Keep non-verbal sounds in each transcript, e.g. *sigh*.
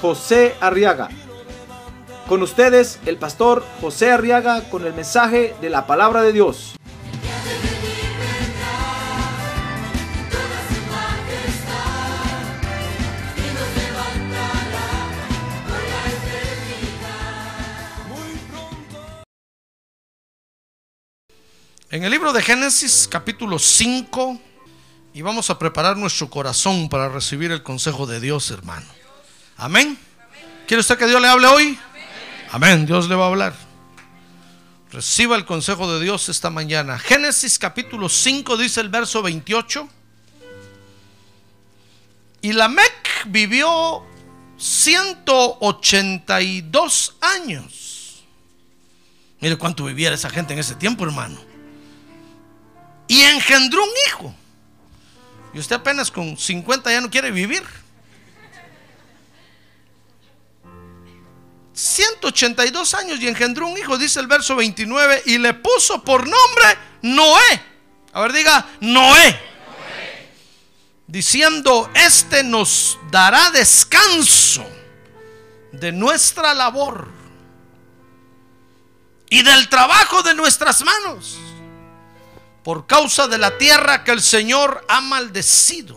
José Arriaga. Con ustedes, el pastor José Arriaga con el mensaje de la palabra de Dios. En el libro de Génesis capítulo 5 y vamos a preparar nuestro corazón para recibir el consejo de Dios, hermano. Amén. ¿Quiere usted que Dios le hable hoy? Amén, Dios le va a hablar. Reciba el consejo de Dios esta mañana. Génesis capítulo 5 dice el verso 28. Y Lamec vivió 182 años. Mire cuánto viviera esa gente en ese tiempo, hermano. Y engendró un hijo. Y usted apenas con 50 ya no quiere vivir. 182 años y engendró un hijo, dice el verso 29, y le puso por nombre Noé. A ver, diga, Noé. Diciendo, este nos dará descanso de nuestra labor y del trabajo de nuestras manos por causa de la tierra que el Señor ha maldecido.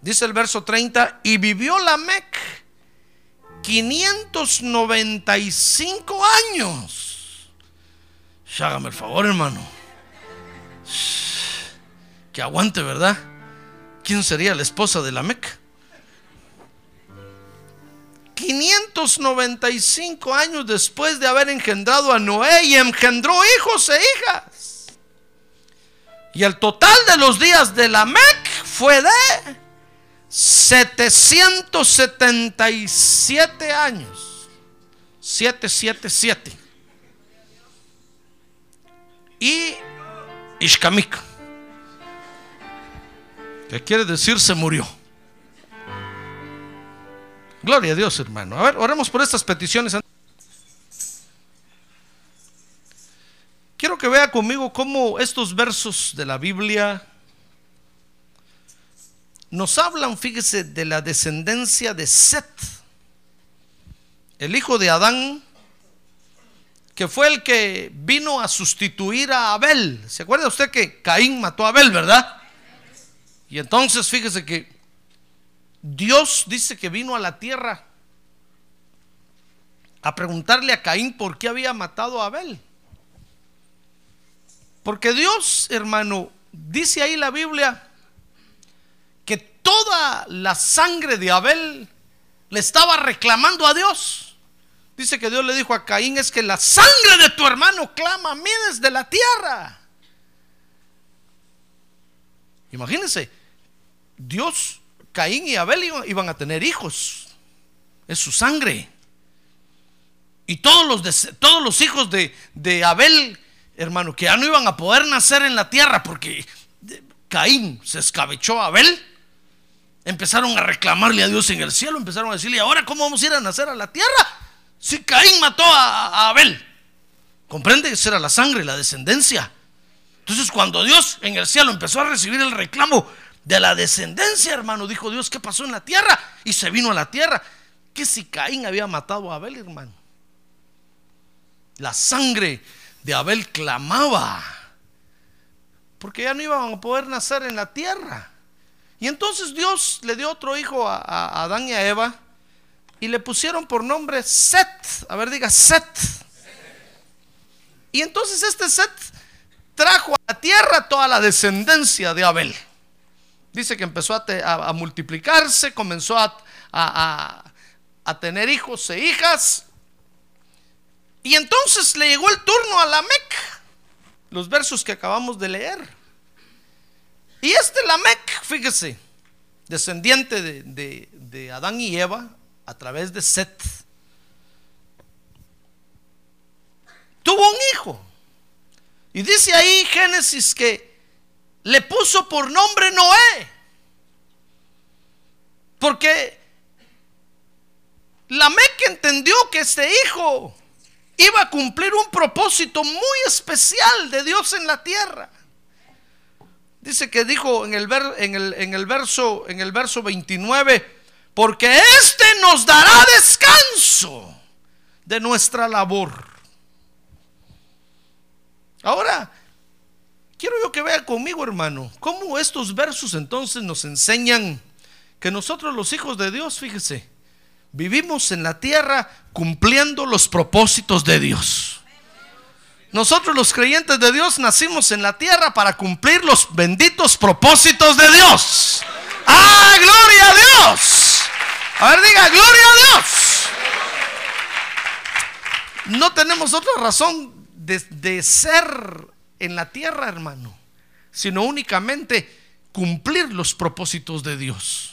Dice el verso 30, y vivió Lamec 595 años. Hágame el favor, hermano. Que aguante, ¿verdad? ¿Quién sería la esposa de Lamec? 595 años después de haber engendrado a Noé y engendró hijos e hijas. Y el total de los días de Lamec fue de 777 años. 777. Y Ishkamik. ¿Qué quiere decir? Se murió. Gloria a Dios, hermano. A ver, oremos por estas peticiones. Quiero que vea conmigo cómo estos versos de la Biblia nos hablan, fíjese, de la descendencia de Set, el hijo de Adán, que fue el que vino a sustituir a Abel. ¿Se acuerda usted que Caín mató a Abel, verdad? Y entonces fíjese que Dios dice que vino a la tierra a preguntarle a Caín por qué había matado a Abel. Porque Dios, hermano, dice ahí la Biblia que toda la sangre de Abel le estaba reclamando a Dios. Dice que Dios le dijo a Caín, es que la sangre de tu hermano clama a mí desde la tierra. Imagínense, Dios, Caín y Abel iban a tener hijos. Es su sangre. Y todos los, todos los hijos de, de Abel hermano, que ya no iban a poder nacer en la tierra porque Caín se escabechó a Abel. Empezaron a reclamarle a Dios en el cielo, empezaron a decirle, ahora cómo vamos a ir a nacer a la tierra? Si Caín mató a, Abel. ¿Comprende? Esa era la sangre, la descendencia. Entonces cuando Dios en el cielo empezó a recibir el reclamo de la descendencia, hermano, dijo Dios, ¿qué pasó en la tierra? Y se vino a la tierra. Que si Caín había matado a Abel, hermano. La sangre de Abel clamaba, porque ya no iban a poder nacer en la tierra. Y entonces Dios le dio otro hijo a, Adán y a Eva y le pusieron por nombre Set. A ver, diga Set. Y entonces este Set trajo a la tierra toda la descendencia de Abel. Dice que empezó a multiplicarse, comenzó a, a tener hijos e hijas. Y entonces le llegó el turno a Lamec, los versos que acabamos de leer. Y este Lamec, fíjese, descendiente de, de, de Adán y Eva, a través de Set. Tuvo un hijo. Y dice ahí Génesis que le puso por nombre Noé. Porque Lamec entendió que este hijo iba a cumplir un propósito muy especial de Dios en la tierra. Dice que dijo en el, en el, en el verso, en el verso 29, porque éste nos dará descanso de nuestra labor. Ahora, quiero yo que vea conmigo, hermano, cómo estos versos entonces nos enseñan que nosotros los hijos de Dios, fíjese, vivimos en la tierra cumpliendo los propósitos de Dios. Nosotros los creyentes de Dios nacimos en la tierra para cumplir los benditos propósitos de Dios. ¡Ah, gloria a Dios! A ver, diga, gloria a Dios. No tenemos otra razón de, de ser en la tierra, hermano, sino únicamente cumplir los propósitos de Dios.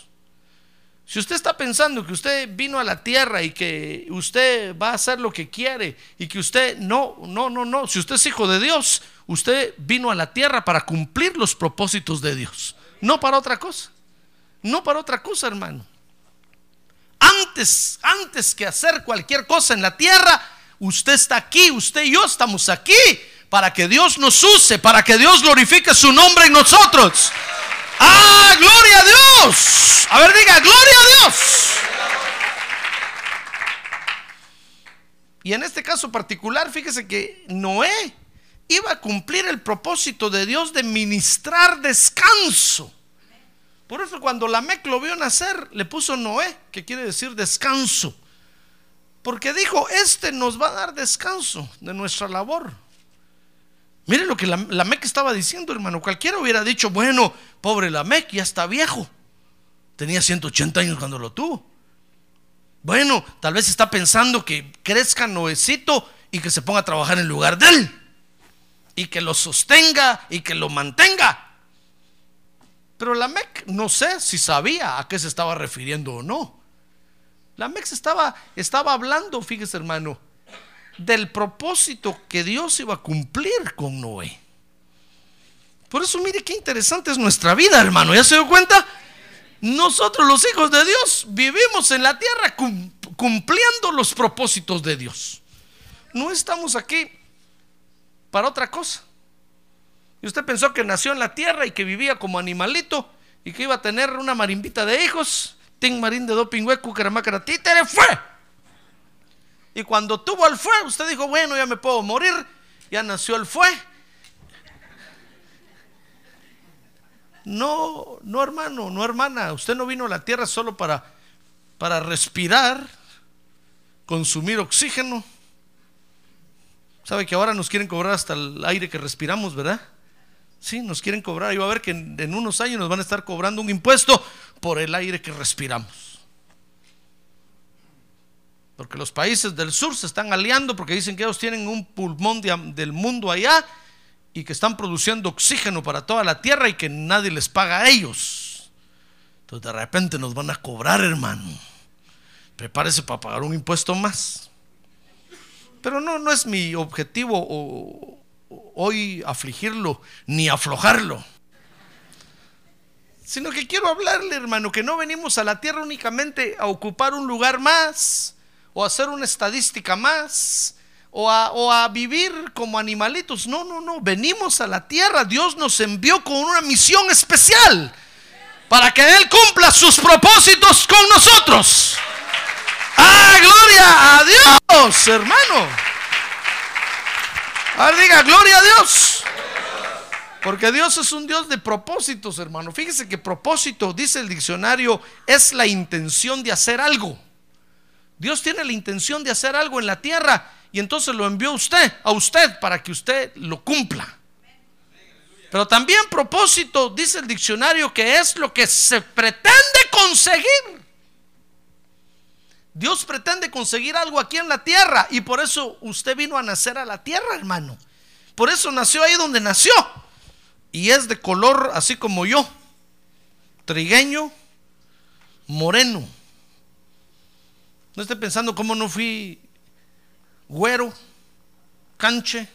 Si usted está pensando que usted vino a la tierra y que usted va a hacer lo que quiere y que usted no, no, no, no, si usted es hijo de Dios, usted vino a la tierra para cumplir los propósitos de Dios, no para otra cosa, no para otra cosa, hermano. Antes, antes que hacer cualquier cosa en la tierra, usted está aquí, usted y yo estamos aquí para que Dios nos use, para que Dios glorifique su nombre en nosotros. ¡Ah, gloria a Dios! A ver, diga, gloria a Dios. Y en este caso particular, fíjese que Noé iba a cumplir el propósito de Dios de ministrar descanso. Por eso cuando la Mec lo vio nacer, le puso Noé, que quiere decir descanso. Porque dijo, este nos va a dar descanso de nuestra labor. Mire lo que la, estaba diciendo, hermano. Cualquiera hubiera dicho, bueno, pobre la Mec, ya está viejo. Tenía 180 años cuando lo tuvo. Bueno, tal vez está pensando que crezca Noecito y que se ponga a trabajar en lugar de él. Y que lo sostenga y que lo mantenga. Pero la Mec no sé si sabía a qué se estaba refiriendo o no. La Mec estaba, estaba hablando, fíjese hermano, del propósito que Dios iba a cumplir con Noé. Por eso mire qué interesante es nuestra vida, hermano. ¿Ya se dio cuenta? Nosotros los hijos de Dios vivimos en la tierra cumpliendo los propósitos de Dios. No estamos aquí para otra cosa. Y usted pensó que nació en la tierra y que vivía como animalito y que iba a tener una marimbita de hijos. Ting marín de doping hueco, títere, fue. Y cuando tuvo el fue, usted dijo, bueno, ya me puedo morir. Ya nació el fue. No, no hermano, no hermana. Usted no vino a la tierra solo para, para respirar, consumir oxígeno. ¿Sabe que ahora nos quieren cobrar hasta el aire que respiramos, verdad? Sí, nos quieren cobrar. Y va a ver que en unos años nos van a estar cobrando un impuesto por el aire que respiramos. Porque los países del sur se están aliando porque dicen que ellos tienen un pulmón del mundo allá y que están produciendo oxígeno para toda la tierra y que nadie les paga a ellos. Entonces de repente nos van a cobrar, hermano. Prepárese para pagar un impuesto más. Pero no, no es mi objetivo hoy afligirlo ni aflojarlo. Sino que quiero hablarle, hermano, que no venimos a la tierra únicamente a ocupar un lugar más o hacer una estadística más, o a, vivir como animalitos. No, no, no. Venimos a la tierra. Dios nos envió con una misión especial para que Él cumpla sus propósitos con nosotros. ¡Ah, gloria a Dios, hermano! A diga, gloria a Dios. Porque Dios es un Dios de propósitos, hermano. Fíjese que propósito, dice el diccionario, es la intención de hacer algo. Dios tiene la intención de hacer algo en la tierra y entonces lo envió a usted, a usted, para que usted lo cumpla. Pero también propósito, dice el diccionario, que es lo que se pretende conseguir. Dios pretende conseguir algo aquí en la tierra y por eso usted vino a nacer a la tierra, hermano. Por eso nació ahí donde nació. Y es de color así como yo, trigueño, moreno. No esté pensando cómo no fui güero, canche,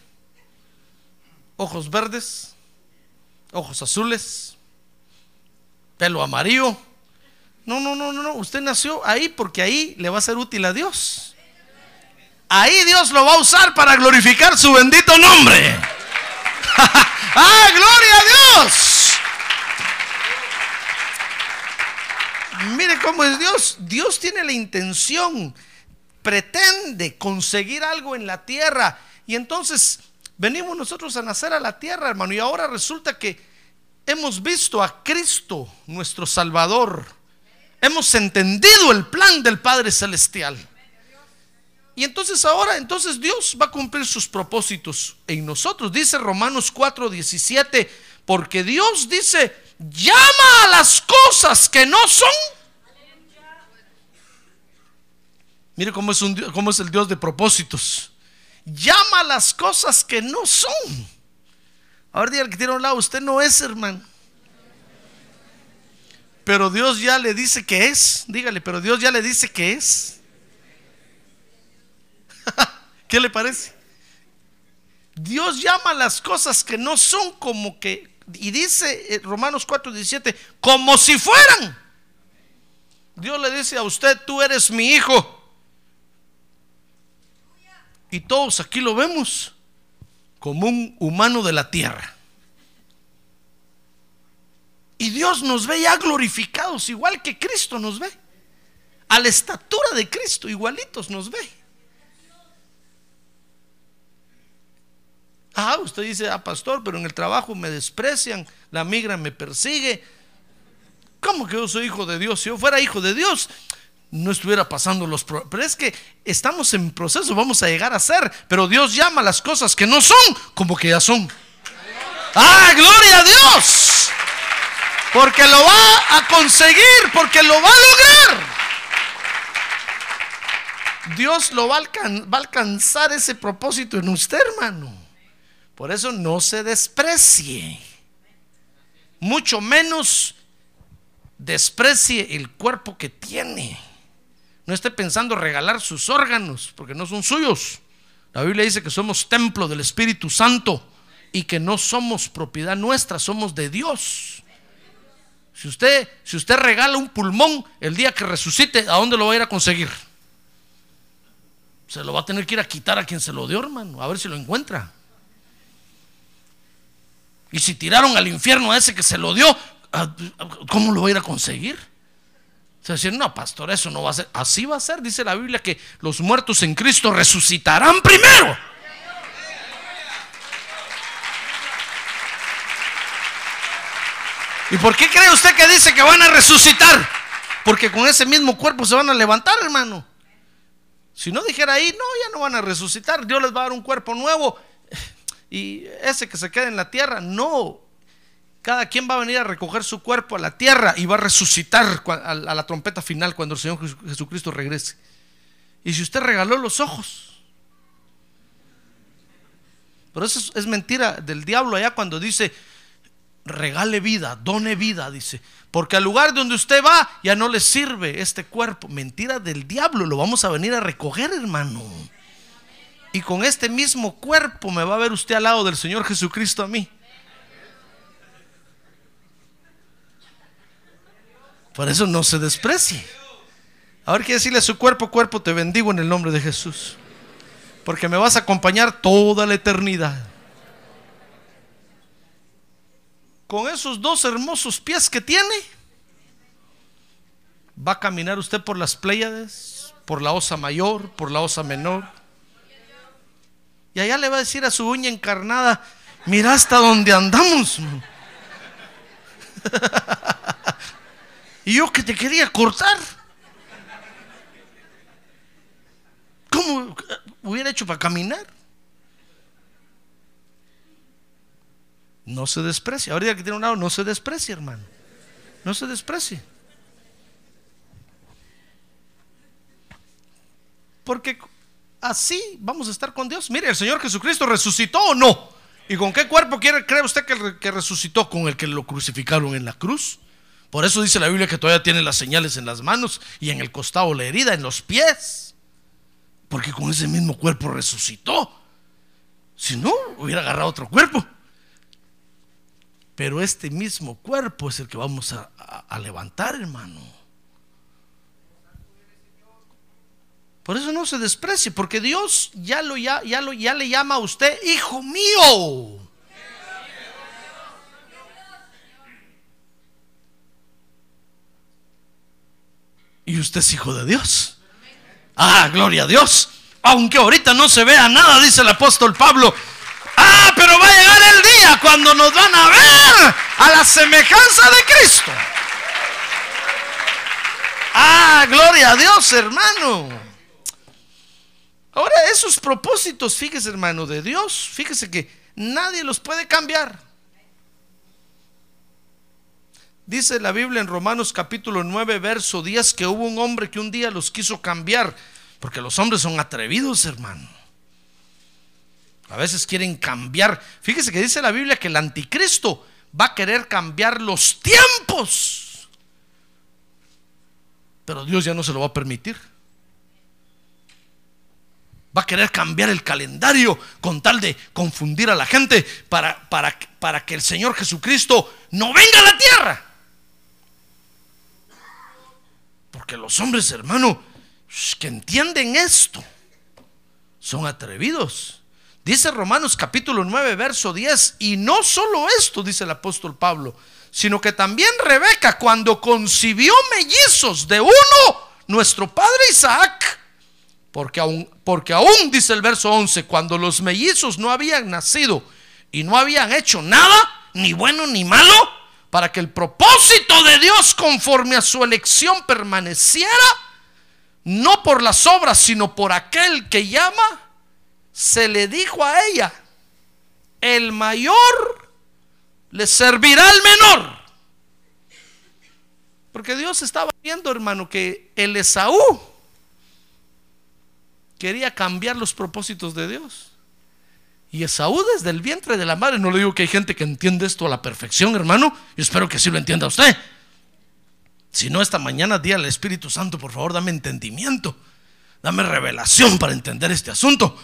ojos verdes, ojos azules, pelo amarillo. No, no, no, no, no. Usted nació ahí porque ahí le va a ser útil a Dios. Ahí Dios lo va a usar para glorificar su bendito nombre. *laughs* ¡Ah, gloria a Dios! Mire cómo es Dios. Dios tiene la intención, pretende conseguir algo en la tierra. Y entonces venimos nosotros a nacer a la tierra, hermano. Y ahora resulta que hemos visto a Cristo, nuestro Salvador. Hemos entendido el plan del Padre Celestial. Y entonces ahora, entonces Dios va a cumplir sus propósitos en nosotros. Dice Romanos 4, 17, porque Dios dice, llama a las cosas que no son. Mire cómo es, un, cómo es el Dios de propósitos. Llama a las cosas que no son. Ahora diga que tiene a un lado, usted no es hermano. Pero Dios ya le dice que es. Dígale, pero Dios ya le dice que es. *laughs* ¿Qué le parece? Dios llama las cosas que no son como que, y dice eh, Romanos 4:17, como si fueran. Dios le dice a usted, tú eres mi hijo. Y todos aquí lo vemos como un humano de la tierra. Y Dios nos ve ya glorificados, igual que Cristo nos ve. A la estatura de Cristo, igualitos nos ve. Ah, usted dice, ah, pastor, pero en el trabajo me desprecian, la migra me persigue. ¿Cómo que yo soy hijo de Dios? Si yo fuera hijo de Dios, no estuviera pasando los problemas. Pero es que estamos en proceso, vamos a llegar a ser. Pero Dios llama las cosas que no son como que ya son. ¡Ah, gloria a Dios! Porque lo va a conseguir, porque lo va a lograr. Dios lo va a, va a alcanzar ese propósito en usted, hermano. Por eso no se desprecie. Mucho menos desprecie el cuerpo que tiene. No esté pensando regalar sus órganos, porque no son suyos. La Biblia dice que somos templo del Espíritu Santo y que no somos propiedad nuestra, somos de Dios. Si usted, si usted regala un pulmón el día que resucite, ¿a dónde lo va a ir a conseguir? Se lo va a tener que ir a quitar a quien se lo dio, hermano, a ver si lo encuentra. Y si tiraron al infierno a ese que se lo dio, ¿cómo lo va a ir a conseguir? Se decir, no, pastor, eso no va a ser. Así va a ser, dice la Biblia, que los muertos en Cristo resucitarán primero. ¿Y por qué cree usted que dice que van a resucitar? Porque con ese mismo cuerpo se van a levantar, hermano. Si no dijera ahí, no, ya no van a resucitar. Dios les va a dar un cuerpo nuevo y ese que se queda en la tierra, no. Cada quien va a venir a recoger su cuerpo a la tierra y va a resucitar a la trompeta final cuando el Señor Jesucristo regrese. Y si usted regaló los ojos, pero eso es, mentira del diablo allá cuando dice, regale vida, done vida, dice. Porque al lugar donde usted va ya no le sirve este cuerpo. Mentira del diablo, lo vamos a venir a recoger, hermano. Y con este mismo cuerpo me va a ver usted al lado del Señor Jesucristo a mí. Por eso no se desprecie. Ahora que decirle a su cuerpo, cuerpo, te bendigo en el nombre de Jesús. Porque me vas a acompañar toda la eternidad. Con esos dos hermosos pies que tiene, va a caminar usted por las Pléyades, por la osa mayor, por la osa menor y allá le va a decir a su uña encarnada, mira hasta dónde andamos. *laughs* y yo que te quería cortar. ¿Cómo hubiera hecho para caminar? No se desprecia. Ahorita que tiene un lado, no se desprecia, hermano. No se desprecia. Porque así vamos a estar con Dios. Mire, el Señor Jesucristo resucitó o no. ¿Y con qué cuerpo quiere, cree usted que, resucitó? Con el que lo crucificaron en la cruz. Por eso dice la Biblia que todavía tiene las señales en las manos y en el costado la herida, en los pies. Porque con ese mismo cuerpo resucitó. Si no, hubiera agarrado otro cuerpo. Pero este mismo cuerpo es el que vamos a- a levantar, hermano. Por eso no se desprecie, porque Dios ya, lo, ya, ya, lo, ya le llama a usted hijo mío. Y usted es hijo de Dios. Ah, gloria a Dios. Aunque ahorita no se vea nada, dice el apóstol Pablo. Ah, pero va a llegar el día cuando nos van a ver a la semejanza de Cristo. Ah, gloria a Dios, hermano. Ahora, esos propósitos, fíjese, hermano, de Dios, fíjese que nadie los puede cambiar. Dice la Biblia en Romanos capítulo 9, verso 10, que hubo un hombre que un día los quiso cambiar, porque los hombres son atrevidos, hermano. A veces quieren cambiar. Fíjese que dice la Biblia que el anticristo va a querer cambiar los tiempos. Pero Dios ya no se lo va a permitir. Va a querer cambiar el calendario con tal de confundir a la gente para, para, para que el Señor Jesucristo no venga a la tierra. Porque los hombres, hermano, que entienden esto, son atrevidos. Dice Romanos capítulo 9, verso 10, y no solo esto, dice el apóstol Pablo, sino que también Rebeca, cuando concibió mellizos de uno, nuestro padre Isaac, porque aún, porque aún, dice el verso 11, cuando los mellizos no habían nacido y no habían hecho nada, ni bueno ni malo, para que el propósito de Dios conforme a su elección permaneciera, no por las obras, sino por aquel que llama, se le dijo a ella, el mayor le servirá al menor. Porque Dios estaba viendo, hermano, que el Esaú quería cambiar los propósitos de Dios. Y Esaú desde el vientre de la madre, no le digo que hay gente que entiende esto a la perfección, hermano, yo espero que sí lo entienda usted. Si no, esta mañana, día al Espíritu Santo, por favor, dame entendimiento, dame revelación para entender este asunto.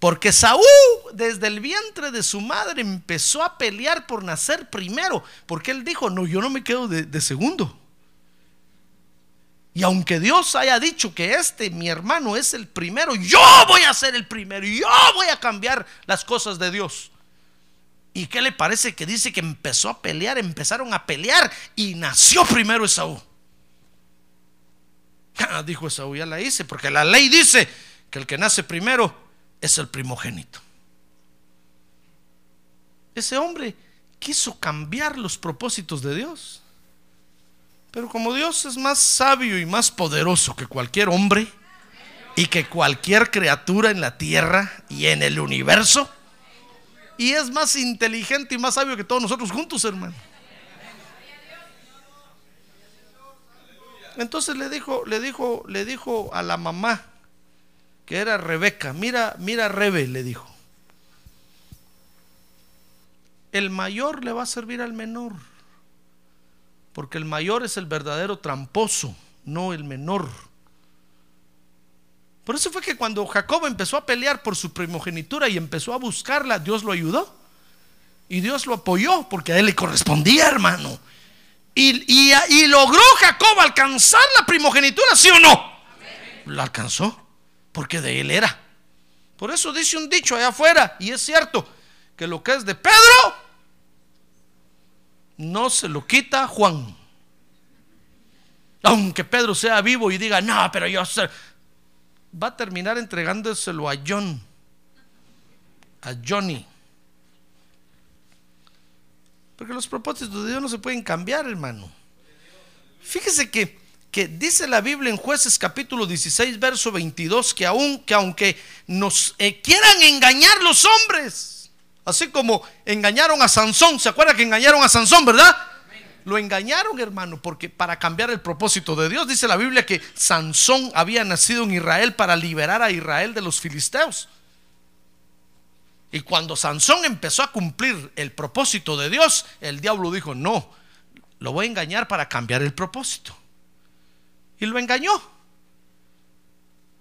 Porque Saúl desde el vientre de su madre empezó a pelear por nacer primero, porque él dijo, no, yo no me quedo de, de segundo. Y aunque Dios haya dicho que este, mi hermano, es el primero, yo voy a ser el primero, yo voy a cambiar las cosas de Dios. ¿Y qué le parece que dice que empezó a pelear? Empezaron a pelear y nació primero Esaú. *laughs* Ah, dijo Esaú, ya la hice, porque la ley dice que el que nace primero es el primogénito. Ese hombre quiso cambiar los propósitos de Dios. Pero como Dios es más sabio y más poderoso que cualquier hombre y que cualquier criatura en la tierra y en el universo, y es más inteligente y más sabio que todos nosotros juntos, hermano. Entonces le dijo, le dijo, le dijo a la mamá que era Rebeca, mira, mira Rebe, le dijo. El mayor le va a servir al menor, porque el mayor es el verdadero tramposo, no el menor. Por eso fue que cuando Jacob empezó a pelear por su primogenitura y empezó a buscarla, Dios lo ayudó. Y Dios lo apoyó porque a él le correspondía, hermano. Y, y, y logró Jacob alcanzar la primogenitura, ¿sí o no? La alcanzó porque de él era. Por eso dice un dicho allá afuera, y es cierto, que lo que es de Pedro no se lo quita Juan. Aunque Pedro sea vivo y diga, no, pero yo va a terminar entregándoselo a John, a Johnny. Porque los propósitos de Dios no se pueden cambiar, hermano. Fíjese que, que dice la Biblia en jueces capítulo 16, verso 22, que, aun, que aunque nos eh, quieran engañar los hombres, así como engañaron a Sansón, ¿se acuerda que engañaron a Sansón, verdad? Lo engañaron, hermano, porque para cambiar el propósito de Dios, dice la Biblia que Sansón había nacido en Israel para liberar a Israel de los filisteos. Y cuando Sansón empezó a cumplir el propósito de Dios, el diablo dijo, no, lo voy a engañar para cambiar el propósito. Y lo engañó.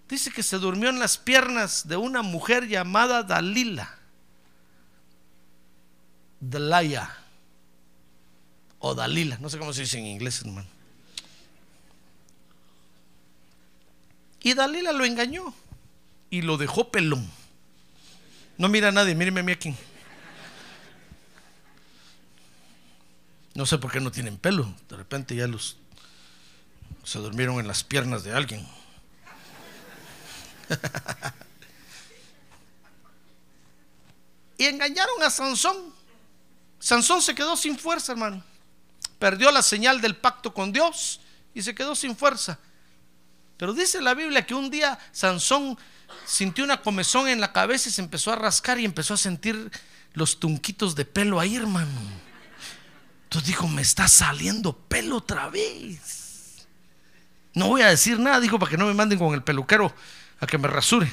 Dice que se durmió en las piernas de una mujer llamada Dalila. Dalaya. O Dalila. No sé cómo se dice en inglés, hermano. Y Dalila lo engañó. Y lo dejó pelón. No mira a nadie, míreme a mí aquí. No sé por qué no tienen pelo. De repente ya los se durmieron en las piernas de alguien. *laughs* y engañaron a Sansón. Sansón se quedó sin fuerza, hermano. Perdió la señal del pacto con Dios y se quedó sin fuerza. Pero dice la Biblia que un día Sansón sintió una comezón en la cabeza y se empezó a rascar y empezó a sentir los tunquitos de pelo ahí, hermano. Entonces dijo, me está saliendo pelo otra vez. No voy a decir nada, dijo, para que no me manden con el peluquero a que me rasure.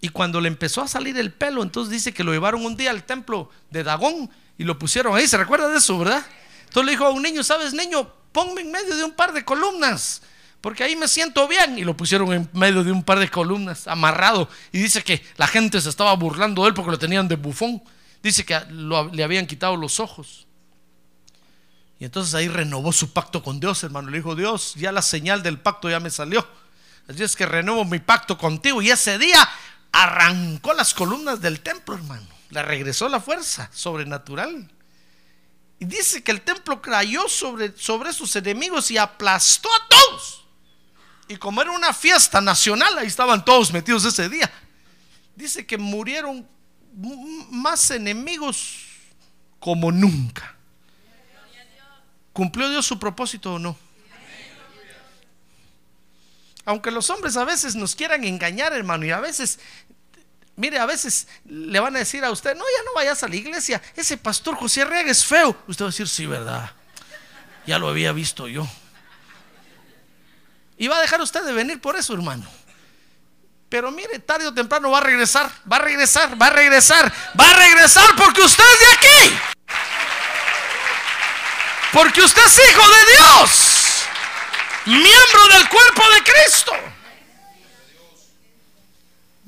Y cuando le empezó a salir el pelo, entonces dice que lo llevaron un día al templo de Dagón y lo pusieron ahí. ¿Se recuerda de eso, verdad? Entonces le dijo a un niño, ¿sabes, niño? Ponme en medio de un par de columnas, porque ahí me siento bien. Y lo pusieron en medio de un par de columnas, amarrado. Y dice que la gente se estaba burlando de él porque lo tenían de bufón. Dice que le habían quitado los ojos. Y entonces ahí renovó su pacto con Dios, hermano. Le dijo, Dios, ya la señal del pacto ya me salió. Así es que renuevo mi pacto contigo. Y ese día arrancó las columnas del templo, hermano. Le regresó la fuerza sobrenatural. Y dice que el templo cayó sobre, sobre sus enemigos y aplastó a todos. Y como era una fiesta nacional, ahí estaban todos metidos ese día. Dice que murieron más enemigos como nunca. ¿Cumplió Dios su propósito o no? Aunque los hombres a veces nos quieran engañar, hermano, y a veces, mire, a veces le van a decir a usted, no, ya no vayas a la iglesia, ese pastor José Arriaga es feo. Usted va a decir, sí, verdad, ya lo había visto yo. Y va a dejar usted de venir por eso, hermano. Pero mire, tarde o temprano va a regresar, va a regresar, va a regresar, va a regresar porque usted es de aquí. Porque usted es hijo de Dios, miembro del cuerpo de Cristo.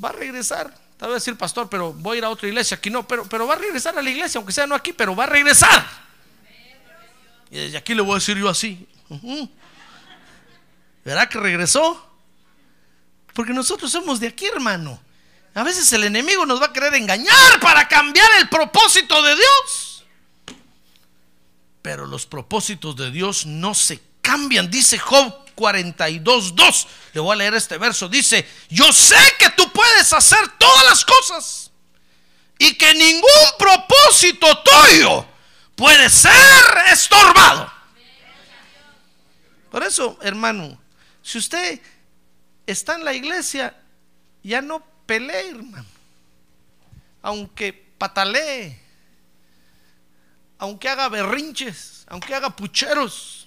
Va a regresar. Tal vez decir, pastor, pero voy a ir a otra iglesia. Aquí no, pero, pero va a regresar a la iglesia, aunque sea no aquí, pero va a regresar. Y desde aquí le voy a decir yo así. ¿Verá que regresó? Porque nosotros somos de aquí, hermano. A veces el enemigo nos va a querer engañar para cambiar el propósito de Dios. Pero los propósitos de Dios no se cambian. Dice Job 42.2. Le voy a leer este verso. Dice, yo sé que tú puedes hacer todas las cosas. Y que ningún propósito tuyo puede ser estorbado. Por eso, hermano, si usted está en la iglesia, ya no pelee, hermano. Aunque patalee, aunque haga berrinches, aunque haga pucheros.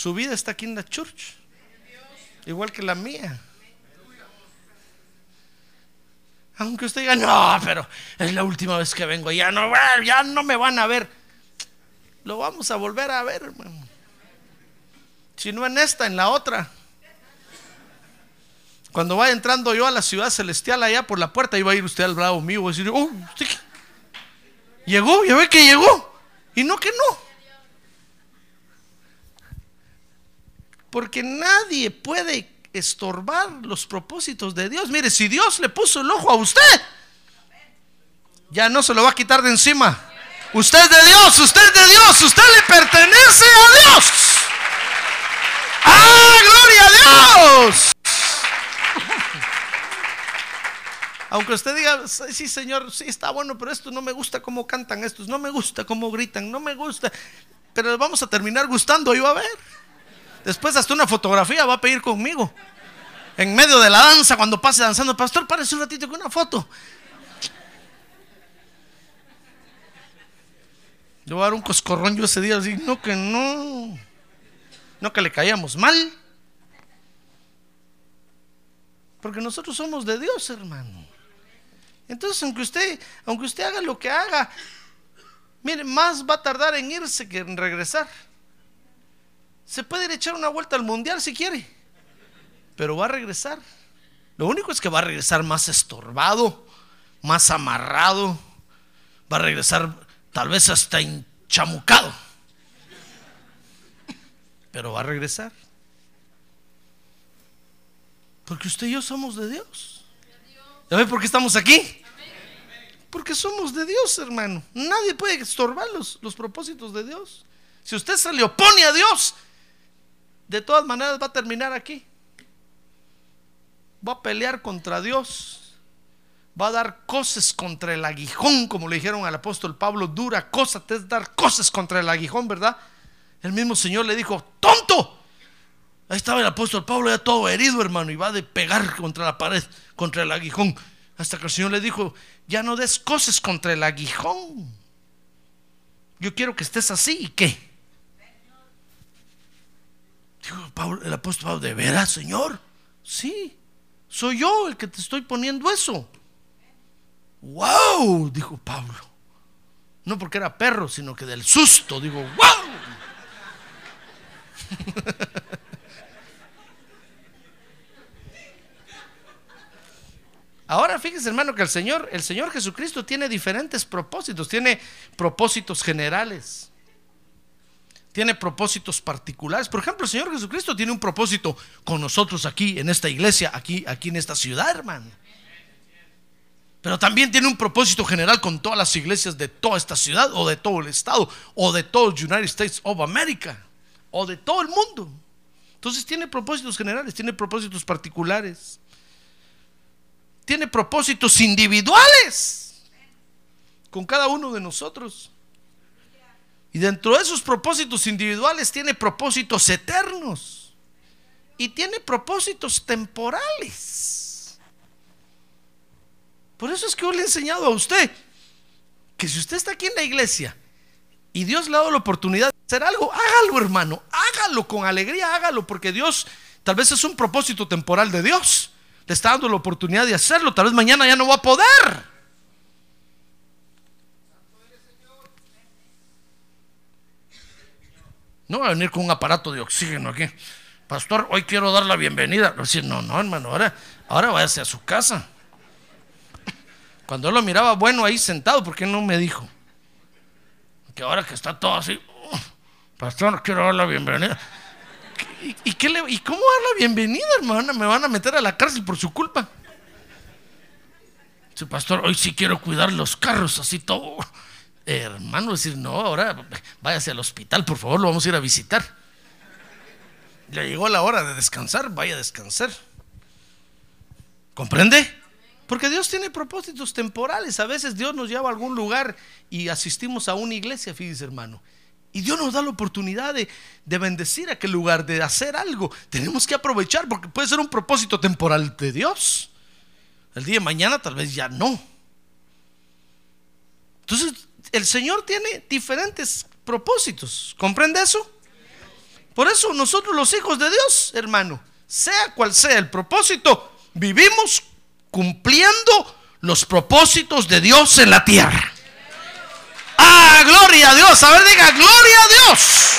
Su vida está aquí en la church, igual que la mía. Aunque usted diga, no, pero es la última vez que vengo, ya no, ya no me van a ver lo vamos a volver a ver, hermano. Si no en esta, en la otra. Cuando vaya entrando yo a la ciudad celestial allá por la puerta, iba a ir usted al bravo mío, y decir, oh, llegó, ya ve que llegó. Y no que no. Porque nadie puede estorbar los propósitos de Dios. Mire, si Dios le puso el ojo a usted, ya no se lo va a quitar de encima. Usted es de Dios, usted es de Dios, usted le pertenece a Dios. ¡Ah, gloria a Dios! *laughs* Aunque usted diga, sí, Señor, sí está bueno, pero esto no me gusta cómo cantan estos, no me gusta cómo gritan, no me gusta. Pero vamos a terminar gustando, y va a ver. Después hasta una fotografía va a pedir conmigo. En medio de la danza, cuando pase danzando, pastor, párese un ratito con una foto. Le voy a dar un coscorrón yo ese día así, no que no. No que le caíamos mal. Porque nosotros somos de Dios, hermano. Entonces, aunque usted, aunque usted haga lo que haga, mire, más va a tardar en irse que en regresar. Se puede echar una vuelta al mundial si quiere, pero va a regresar. Lo único es que va a regresar más estorbado, más amarrado, va a regresar tal vez hasta hinchamucado, pero va a regresar. Porque usted y yo somos de Dios. ¿Ya por qué estamos aquí? Porque somos de Dios, hermano. Nadie puede estorbar los, los propósitos de Dios. Si usted se le opone a Dios, de todas maneras va a terminar aquí. Va a pelear contra Dios. Va a dar cosas contra el aguijón, como le dijeron al apóstol Pablo. Dura cosa te es dar cosas contra el aguijón, ¿verdad? El mismo Señor le dijo, tonto. Ahí estaba el apóstol Pablo ya todo herido, hermano, y va de pegar contra la pared, contra el aguijón. Hasta que el Señor le dijo, ya no des cosas contra el aguijón. Yo quiero que estés así y qué. Pablo, el apóstol Pablo, ¿de veras, Señor? Sí, soy yo el que te estoy poniendo eso. ¡Wow! Dijo Pablo. No porque era perro, sino que del susto. Digo, ¡wow! *laughs* Ahora fíjese, hermano, que el Señor, el Señor Jesucristo tiene diferentes propósitos, tiene propósitos generales. Tiene propósitos particulares. Por ejemplo, el Señor Jesucristo tiene un propósito con nosotros aquí en esta iglesia, aquí aquí en esta ciudad, hermano. Pero también tiene un propósito general con todas las iglesias de toda esta ciudad o de todo el estado o de todo el United States of America o de todo el mundo. Entonces tiene propósitos generales, tiene propósitos particulares tiene propósitos individuales con cada uno de nosotros. Y dentro de esos propósitos individuales tiene propósitos eternos. Y tiene propósitos temporales. Por eso es que yo le he enseñado a usted que si usted está aquí en la iglesia y Dios le ha dado la oportunidad de hacer algo, hágalo hermano, hágalo con alegría, hágalo, porque Dios tal vez es un propósito temporal de Dios le está dando la oportunidad de hacerlo. Tal vez mañana ya no va a poder. No va a venir con un aparato de oxígeno aquí. Pastor, hoy quiero dar la bienvenida. No, no, hermano, ahora, ahora váyase a su casa. Cuando lo miraba bueno ahí sentado, ¿por qué no me dijo? Que ahora que está todo así, pastor, quiero dar la bienvenida. ¿Y, qué le, ¿Y cómo dar la bienvenida, hermano? Me van a meter a la cárcel por su culpa. Su pastor, hoy sí quiero cuidar los carros, así todo. Hermano, decir, no, ahora váyase al hospital, por favor, lo vamos a ir a visitar. Ya llegó la hora de descansar, vaya a descansar. ¿Comprende? Porque Dios tiene propósitos temporales. A veces Dios nos lleva a algún lugar y asistimos a una iglesia, fíjese hermano. Y Dios nos da la oportunidad de, bendecir aquel lugar, de hacer algo. Tenemos que aprovechar porque puede ser un propósito temporal de Dios. El día de mañana tal vez ya no. Entonces, el Señor tiene diferentes propósitos. ¿Comprende eso? Por eso nosotros los hijos de Dios, hermano, sea cual sea el propósito, vivimos cumpliendo los propósitos de Dios en la tierra. Ah, gloria a Dios. A ver, diga, gloria a Dios.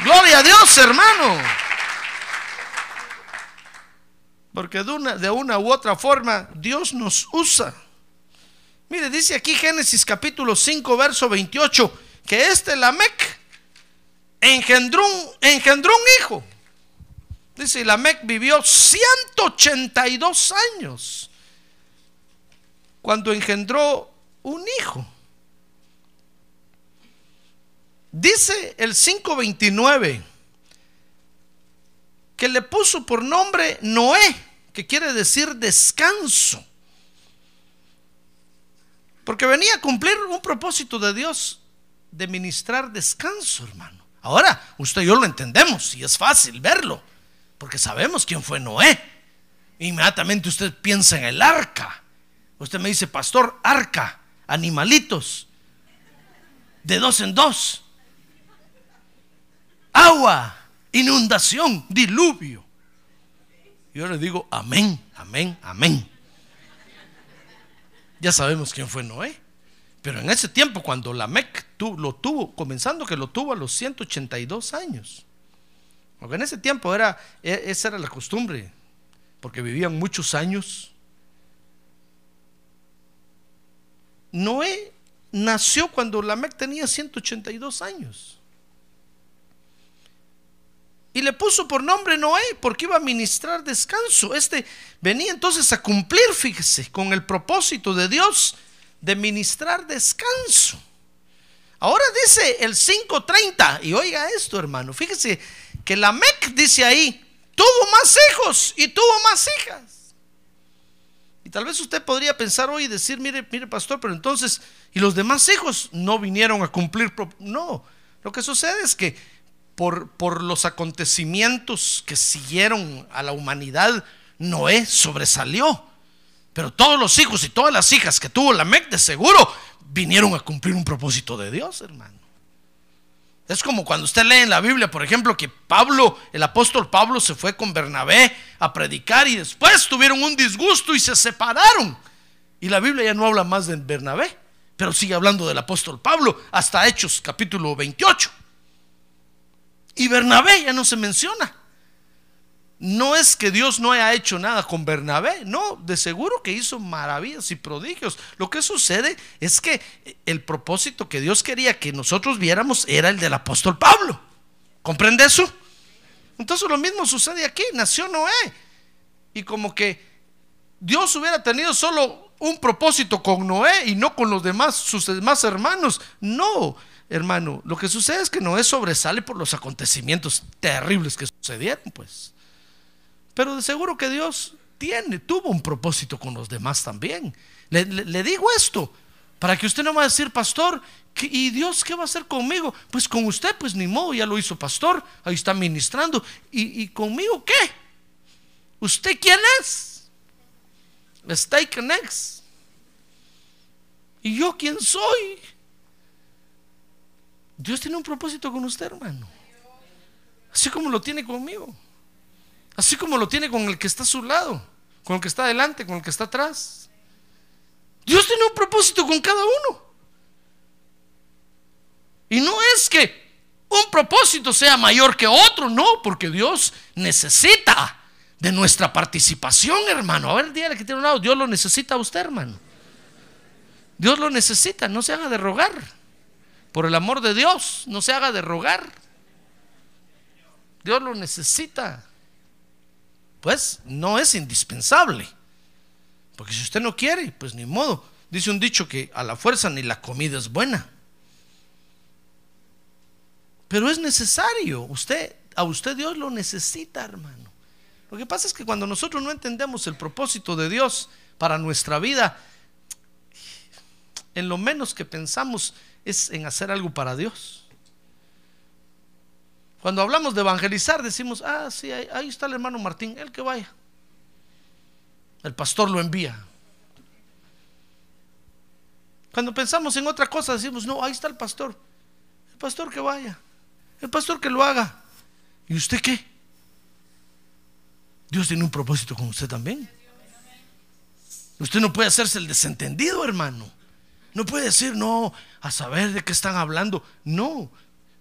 Gloria a Dios, hermano. Porque de una, de una u otra forma Dios nos usa. Mire, dice aquí Génesis capítulo 5, verso 28, que este Lamec engendró engendró un hijo. Dice, Lamec vivió 182 años cuando engendró un hijo. Dice el 529 que le puso por nombre Noé, que quiere decir descanso. Porque venía a cumplir un propósito de Dios de ministrar descanso, hermano. Ahora, usted y yo lo entendemos y es fácil verlo, porque sabemos quién fue Noé. Inmediatamente usted piensa en el arca. Usted me dice, pastor, arca animalitos, de dos en dos, agua, inundación, diluvio. Yo le digo amén, amén, amén. Ya sabemos quién fue Noé. Pero en ese tiempo, cuando la Mec lo tuvo, comenzando que lo tuvo a los 182 años. Porque en ese tiempo era, e, esa era la costumbre, porque vivían muchos años. Noé nació cuando la Mec tenía 182 años. Le puso por nombre Noé porque iba a ministrar descanso. Este venía entonces a cumplir, fíjese, con el propósito de Dios de ministrar descanso. Ahora dice el 5.30, y oiga esto hermano, fíjese que la Mec dice ahí, tuvo más hijos y tuvo más hijas. Y tal vez usted podría pensar hoy y decir, mire, mire pastor, pero entonces, ¿y los demás hijos no vinieron a cumplir? No, lo que sucede es que por, los acontecimientos que siguieron a la humanidad, Noé sobresalió. Pero todos los hijos y todas las hijas que tuvo la Mec de seguro vinieron a cumplir un propósito de Dios, hermano. Es como cuando usted lee en la Biblia, por ejemplo, que Pablo, el apóstol Pablo, se fue con Bernabé a predicar y después tuvieron un disgusto y se separaron. Y la Biblia ya no habla más de Bernabé, pero sigue hablando del apóstol Pablo hasta Hechos capítulo 28. Y Bernabé ya no se menciona no es que Dios no haya hecho nada con Bernabé, no, de seguro que hizo maravillas y prodigios. Lo que sucede es que el propósito que Dios quería que nosotros viéramos era el del apóstol Pablo. ¿Comprende eso? Entonces lo mismo sucede aquí, nació Noé. Y como que Dios hubiera tenido solo un propósito con Noé y no con los demás, sus demás hermanos. No, hermano, lo que sucede es que Noé sobresale por los acontecimientos terribles que sucedieron, pues. Pero de seguro que Dios tiene, tuvo un propósito con los demás también. Le, digo esto para que usted no va a decir, pastor, ¿y Dios qué va a hacer conmigo? Pues con usted, pues ni modo, ya lo hizo pastor, ahí está ministrando. ¿Y, conmigo qué? ¿Usted quién es? And eggs. ¿Y yo quién soy? Dios tiene un propósito con usted, hermano. Así como lo tiene conmigo. Así como lo tiene con el que está a su lado, con el que está adelante, con el que está atrás. Dios tiene un propósito con cada uno. Y no es que un propósito sea mayor que otro, no, porque Dios necesita de nuestra participación, hermano. A ver, dígale que tiene un lado, Dios lo necesita a usted, hermano. Dios lo necesita, no se haga de rogar. Por el amor de Dios, no se haga de rogar. Dios lo necesita pues no es indispensable. Porque si usted no quiere, pues ni modo. Dice un dicho que a la fuerza ni la comida es buena. Pero es necesario. Usted, a usted Dios lo necesita, hermano. Lo que pasa es que cuando nosotros no entendemos el propósito de Dios para nuestra vida, en lo menos que pensamos es en hacer algo para Dios. Cuando hablamos de evangelizar, decimos, ah, sí, ahí, está el hermano Martín, él que vaya. El pastor lo envía. Cuando pensamos en otra cosa, decimos, no, ahí está el pastor. El pastor que vaya. El pastor que lo haga. ¿Y usted qué? Dios tiene un propósito con usted también. Usted no puede hacerse el desentendido, hermano. No puede decir, no, a saber de qué están hablando. No,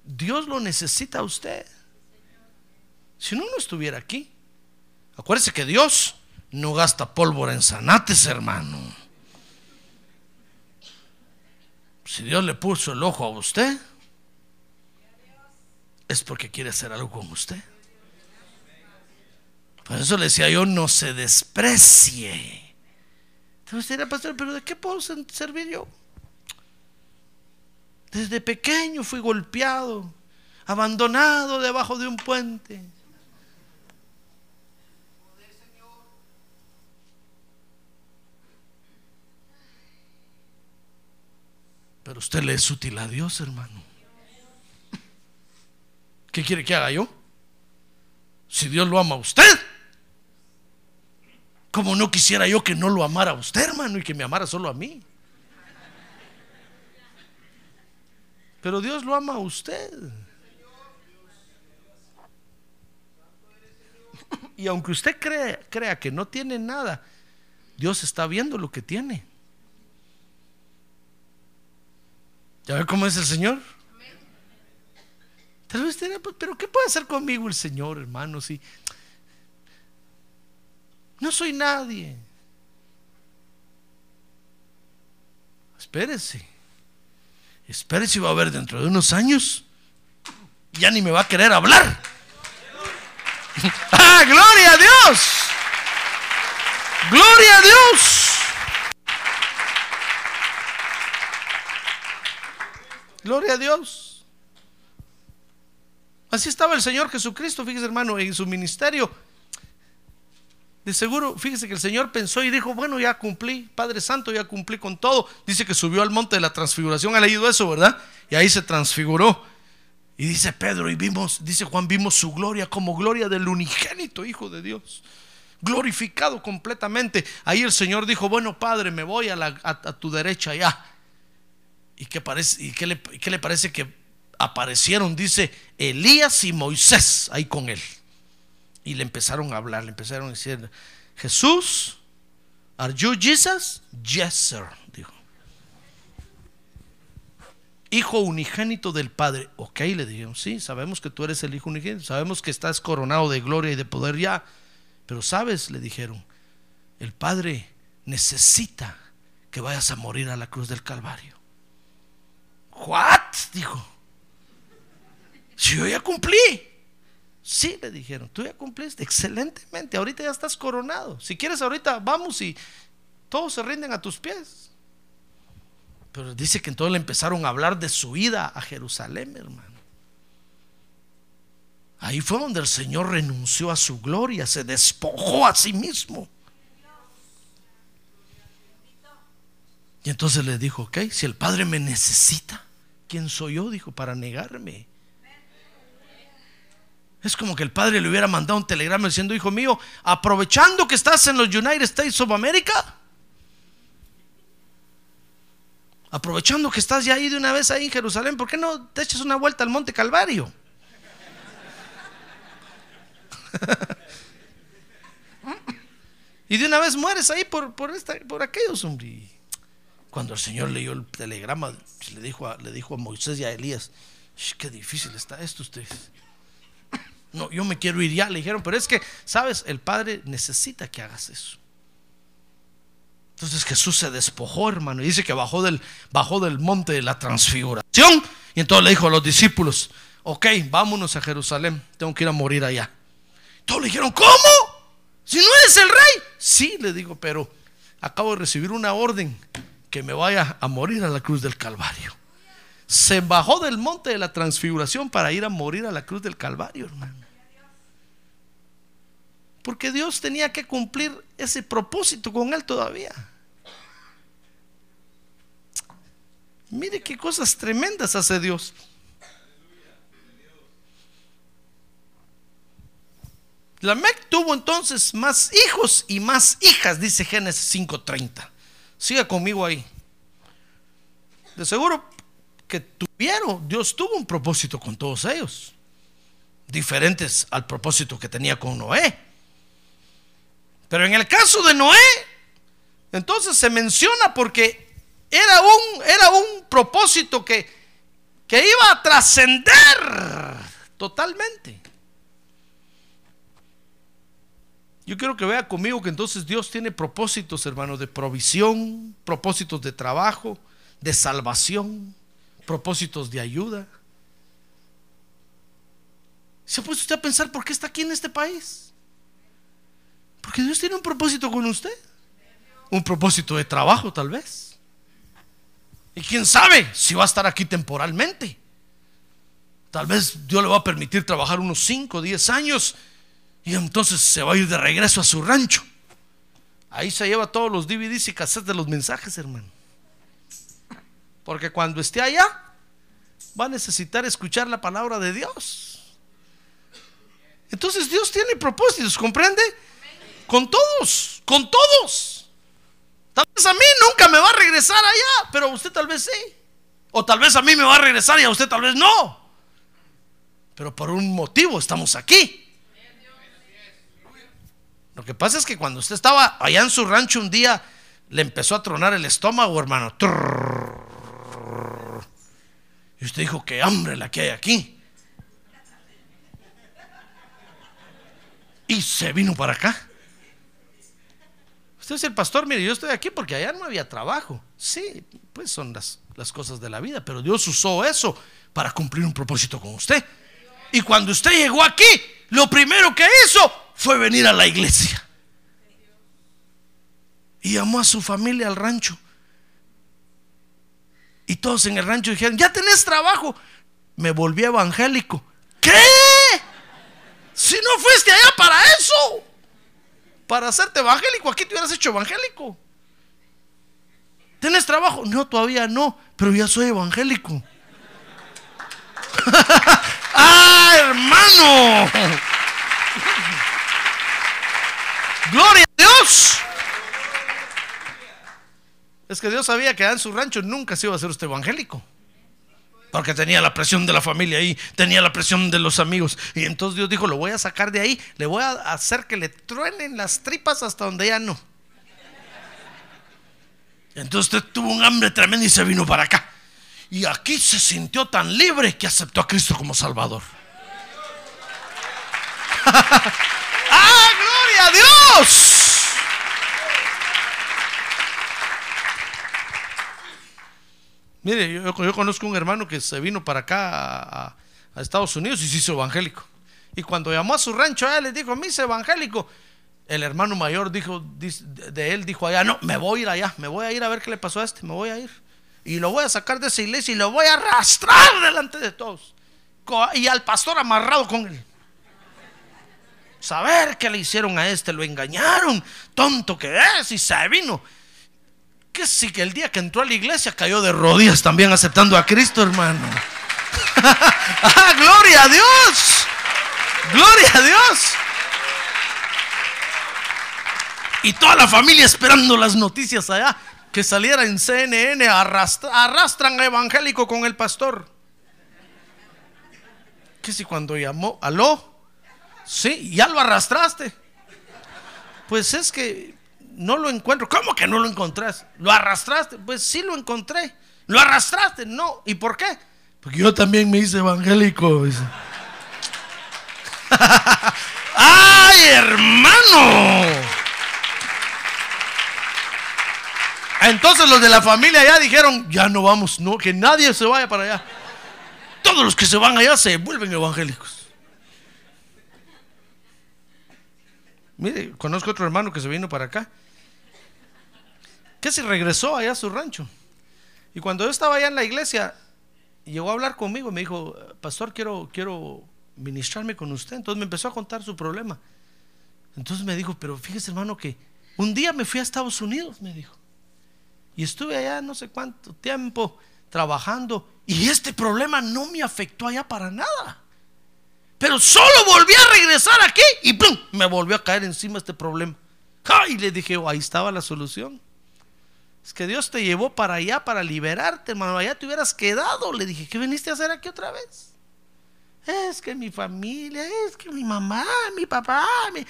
Dios lo necesita a usted. Si no, no estuviera aquí. Acuérdese que Dios no gasta pólvora en zanates, hermano. Si Dios le puso el ojo a usted, es porque quiere hacer algo con usted. Por eso le decía yo, no se desprecie. Entonces dirá, pastor, pero ¿de qué puedo servir yo? Desde pequeño fui golpeado, abandonado debajo de un puente. Pero usted le es útil a Dios, hermano. ¿Qué quiere que haga yo? Si Dios lo ama a usted. Como no quisiera yo que no lo amara a usted, hermano, y que me amara solo a mí. Pero Dios lo ama a usted. Y aunque usted cree, crea que no tiene nada, Dios está viendo lo que tiene. ¿Ya ve cómo es el Señor? Tal vez tiene, pues, pero ¿qué puede hacer conmigo el Señor, hermano? Si no soy nadie. Espérese. Espérese, va a ver dentro de unos años. Ya ni me va a querer hablar. *laughs* ¡Ah, gloria a Dios! ¡Gloria a Dios! Gloria a Dios. Así estaba el Señor Jesucristo, fíjese hermano, en su ministerio. De seguro, fíjese que el Señor pensó y dijo, bueno, ya cumplí, Padre Santo, ya cumplí con todo. Dice que subió al monte de la transfiguración, ha leído eso, ¿verdad? Y ahí se transfiguró. Y dice Pedro, y vimos, dice Juan, vimos su gloria como gloria del unigénito Hijo de Dios. Glorificado completamente. Ahí el Señor dijo, bueno, Padre, me voy a, la, a, tu derecha ya. ¿Y qué, parece, y qué le, qué le parece que aparecieron? Dice Elías y Moisés ahí con él. Y le empezaron a hablar, le empezaron a decir, Jesús, ¿are you Jesus? Yes, sir, dijo. Hijo unigénito del Padre. Ok, le dijeron, sí, sabemos que tú eres el Hijo unigénito, sabemos que estás coronado de gloria y de poder ya, pero sabes, le dijeron, el Padre necesita que vayas a morir a la cruz del Calvario. ¿What? Dijo. Si yo ya cumplí. Sí, le dijeron, tú ya cumpliste excelentemente, ahorita ya estás coronado. Si quieres, ahorita vamos y todos se rinden a tus pies. Pero dice que entonces le empezaron a hablar de su ida a Jerusalén, hermano. Ahí fue donde el Señor renunció a su gloria, se despojó a sí mismo. Y entonces le dijo, ok, si el Padre me necesita, ¿quién soy yo? Dijo, para negarme. Es como que el padre le hubiera mandado un telegrama diciendo, hijo mío, aprovechando que estás en los United States of America, aprovechando que estás ya ahí de una vez ahí en Jerusalén, ¿por qué no te echas una vuelta al Monte Calvario? *laughs* y de una vez mueres ahí por, por, esta, por aquellos, hombre. Cuando el Señor leyó el telegrama, le dijo a, le dijo a Moisés y a Elías, qué difícil está esto ustedes. No, yo me quiero ir ya, le dijeron, pero es que, sabes, el Padre necesita que hagas eso. Entonces Jesús se despojó, hermano, y dice que bajó del, bajó del monte de la transfiguración. Y entonces le dijo a los discípulos, ok, vámonos a Jerusalén, tengo que ir a morir allá. Todos le dijeron, ¿cómo? Si no eres el rey. Sí, le digo, pero acabo de recibir una orden que me vaya a morir a la cruz del Calvario se bajó del monte de la transfiguración para ir a morir a la cruz del Calvario, hermano. Porque Dios tenía que cumplir ese propósito con él todavía. Mire qué cosas tremendas hace Dios. Lamec tuvo entonces más hijos y más hijas, dice Génesis 5:30. Siga conmigo ahí. De seguro que tuvieron, Dios tuvo un propósito con todos ellos, diferentes al propósito que tenía con Noé. Pero en el caso de Noé, entonces se menciona porque era un, era un propósito que, que iba a trascender totalmente. Yo quiero que vea conmigo que entonces Dios tiene propósitos, hermanos, de provisión, propósitos de trabajo, de salvación propósitos de ayuda. ¿Se ha puesto usted a pensar por qué está aquí en este país? Porque Dios tiene un propósito con usted. Un propósito de trabajo tal vez. Y quién sabe si va a estar aquí temporalmente. Tal vez Dios le va a permitir trabajar unos 5 o 10 años y entonces se va a ir de regreso a su rancho. Ahí se lleva todos los DVDs y cassettes de los mensajes, hermano. Porque cuando esté allá, va a necesitar escuchar la palabra de Dios. Entonces Dios tiene propósitos, ¿comprende? Con todos, con todos. Tal vez a mí nunca me va a regresar allá, pero usted tal vez sí. O tal vez a mí me va a regresar y a usted tal vez no. Pero por un motivo estamos aquí. Lo que pasa es que cuando usted estaba allá en su rancho un día, le empezó a tronar el estómago, hermano. Y usted dijo, qué hambre la que hay aquí. Y se vino para acá. Usted es el pastor, mire, yo estoy aquí porque allá no había trabajo. Sí, pues son las, las cosas de la vida, pero Dios usó eso para cumplir un propósito con usted. Y cuando usted llegó aquí, lo primero que hizo fue venir a la iglesia. Y llamó a su familia al rancho. Y todos en el rancho dijeron, ya tenés trabajo. Me volví evangélico. ¿Qué? Si no fuiste allá para eso. Para hacerte evangélico, aquí te hubieras hecho evangélico. ¿Tienes trabajo? No, todavía no, pero ya soy evangélico. *laughs* ¡Ah, hermano! *laughs* ¡Gloria a Dios! Es que Dios sabía que en su rancho nunca se iba a hacer usted evangélico. Porque tenía la presión de la familia ahí, tenía la presión de los amigos. Y entonces Dios dijo, lo voy a sacar de ahí, le voy a hacer que le truenen las tripas hasta donde ya no. Entonces usted tuvo un hambre tremendo y se vino para acá. Y aquí se sintió tan libre que aceptó a Cristo como Salvador. *laughs* ¡Ah, gloria a Dios! Mire, yo, conozco un hermano que se vino para acá a, Estados Unidos y se hizo evangélico. Y cuando llamó a su rancho, a él le dijo, me hice evangélico. El hermano mayor dijo, de él dijo allá, no, me voy a ir allá, me voy a ir a ver qué le pasó a este, me voy a ir. Y lo voy a sacar de esa iglesia y lo voy a arrastrar delante de todos. Y al pastor amarrado con él. Saber qué le hicieron a este, lo engañaron, tonto que es, y se vino. Que que el día que entró a la iglesia cayó de rodillas también aceptando a Cristo, hermano. *laughs* ¡Ah, gloria a Dios! ¡Gloria a Dios! Y toda la familia esperando las noticias allá. Que saliera en CNN, arrastran a evangélico con el pastor. Que si cuando llamó, aló, sí, ya lo arrastraste. Pues es que no lo encuentro. ¿Cómo que no lo encontrás? ¿Lo arrastraste? Pues sí lo encontré. ¿Lo arrastraste? No. ¿Y por qué? Porque yo también me hice evangélico. *laughs* ¡Ay, hermano! Entonces los de la familia ya dijeron, ya no vamos, no, que nadie se vaya para allá. Todos los que se van allá se vuelven evangélicos. Mire, conozco otro hermano que se vino para acá. Que se regresó allá a su rancho. Y cuando yo estaba allá en la iglesia, llegó a hablar conmigo, me dijo, pastor, quiero, quiero ministrarme con usted. Entonces me empezó a contar su problema. Entonces me dijo, pero fíjese hermano que un día me fui a Estados Unidos, me dijo. Y estuve allá no sé cuánto tiempo trabajando. Y este problema no me afectó allá para nada. Pero solo volví a regresar aquí y ¡pum! me volvió a caer encima este problema. Y le dije, oh, ahí estaba la solución. Es que Dios te llevó para allá para liberarte, hermano. Allá te hubieras quedado. Le dije, ¿qué viniste a hacer aquí otra vez? Es que mi familia, es que mi mamá, mi papá, mi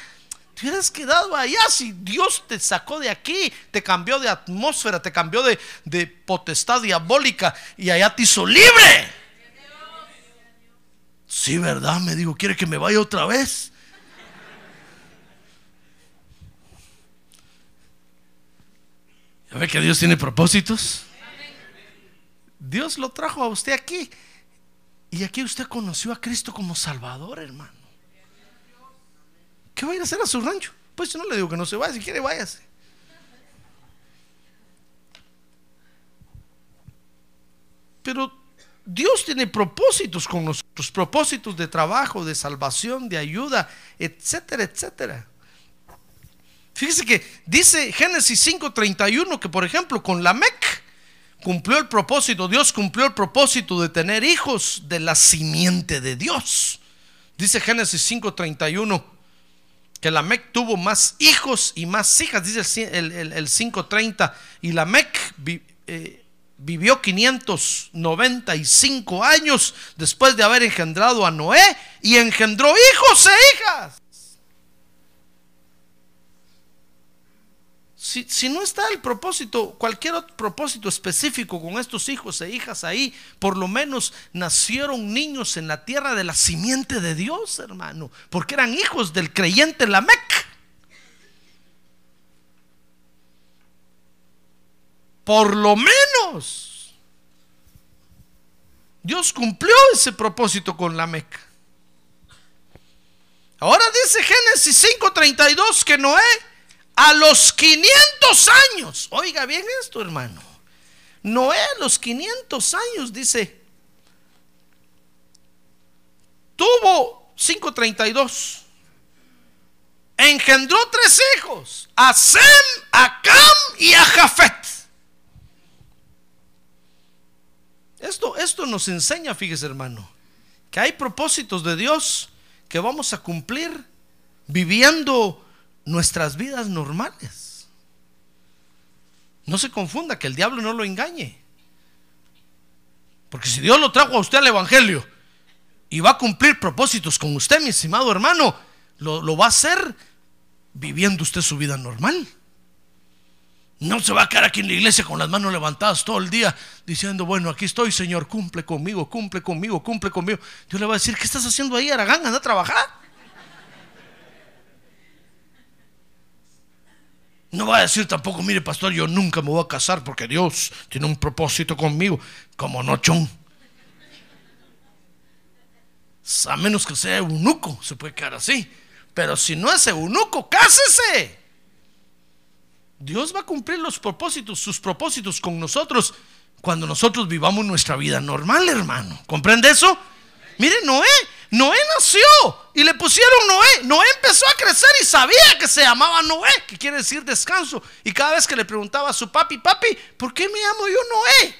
te hubieras quedado allá si Dios te sacó de aquí, te cambió de atmósfera, te cambió de, de potestad diabólica y allá te hizo libre. Sí, ¿verdad? Me digo, ¿quiere que me vaya otra vez? ¿Ya ve que Dios tiene propósitos? Dios lo trajo a usted aquí. Y aquí usted conoció a Cristo como Salvador, hermano. ¿Qué va a ir a hacer a su rancho? Pues yo no le digo que no se vaya, si quiere váyase. Pero Dios tiene propósitos con nosotros, propósitos de trabajo, de salvación, de ayuda, etcétera, etcétera. Fíjese que dice Génesis 5:31 que por ejemplo con la Mec cumplió el propósito, Dios cumplió el propósito de tener hijos de la simiente de Dios. Dice Génesis 5:31 que Lamec tuvo más hijos y más hijas, dice el, el, 5.30, y Lamec eh, vivió 595 años después de haber engendrado a Noé y engendró hijos e hijas. Si, no está el propósito, cualquier otro propósito específico con estos hijos e hijas ahí, por lo menos nacieron niños en la tierra de la simiente de Dios, hermano, porque eran hijos del creyente Lamec. Por lo menos Dios cumplió ese propósito con Lamec. Ahora dice Génesis 5:32 que Noé a los 500 años, oiga bien esto hermano, Noé a los 500 años dice, tuvo 5:32, engendró tres hijos, a Sem, a Cam y a Jafet. Esto, esto nos enseña, fíjese hermano, que hay propósitos de Dios que vamos a cumplir viviendo nuestras vidas normales. No se confunda, que el diablo no lo engañe. Porque si Dios lo trajo a usted al Evangelio y va a cumplir propósitos con usted, mi estimado hermano, lo, lo va a hacer viviendo usted su vida normal. No se va a quedar aquí en la iglesia con las manos levantadas todo el día diciendo, bueno, aquí estoy, Señor, cumple conmigo, cumple conmigo, cumple conmigo. Dios le va a decir, ¿qué estás haciendo ahí, Aragán? Anda a trabajar. No va a decir tampoco, mire, pastor, yo nunca me voy a casar porque Dios tiene un propósito conmigo, como no, chon. A menos que sea eunuco, se puede quedar así. Pero si no es eunuco, cásese. Dios va a cumplir los propósitos, sus propósitos con nosotros cuando nosotros vivamos nuestra vida normal, hermano. ¿Comprende eso? Mire, Noé, Noé nació y le pusieron Noé. Noé empezó a crecer y sabía que se llamaba Noé, que quiere decir descanso. Y cada vez que le preguntaba a su papi, papi, ¿por qué me llamo yo Noé?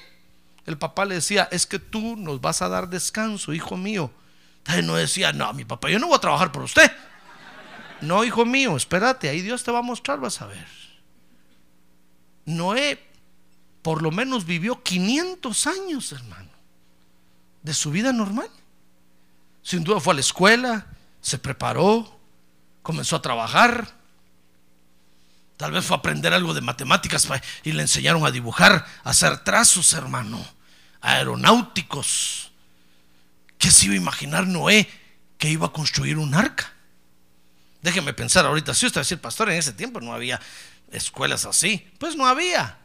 El papá le decía, es que tú nos vas a dar descanso, hijo mío. Entonces Noé decía, no, mi papá, yo no voy a trabajar por usted. No, hijo mío, espérate, ahí Dios te va a mostrar, vas a ver. Noé por lo menos vivió 500 años, hermano, de su vida normal. Sin duda fue a la escuela, se preparó, comenzó a trabajar. Tal vez fue a aprender algo de matemáticas y le enseñaron a dibujar, a hacer trazos, hermano, aeronáuticos. ¿Qué se iba a imaginar Noé que iba a construir un arca? Déjeme pensar ahorita, si usted va a decir, pastor, en ese tiempo no había escuelas así. Pues no había.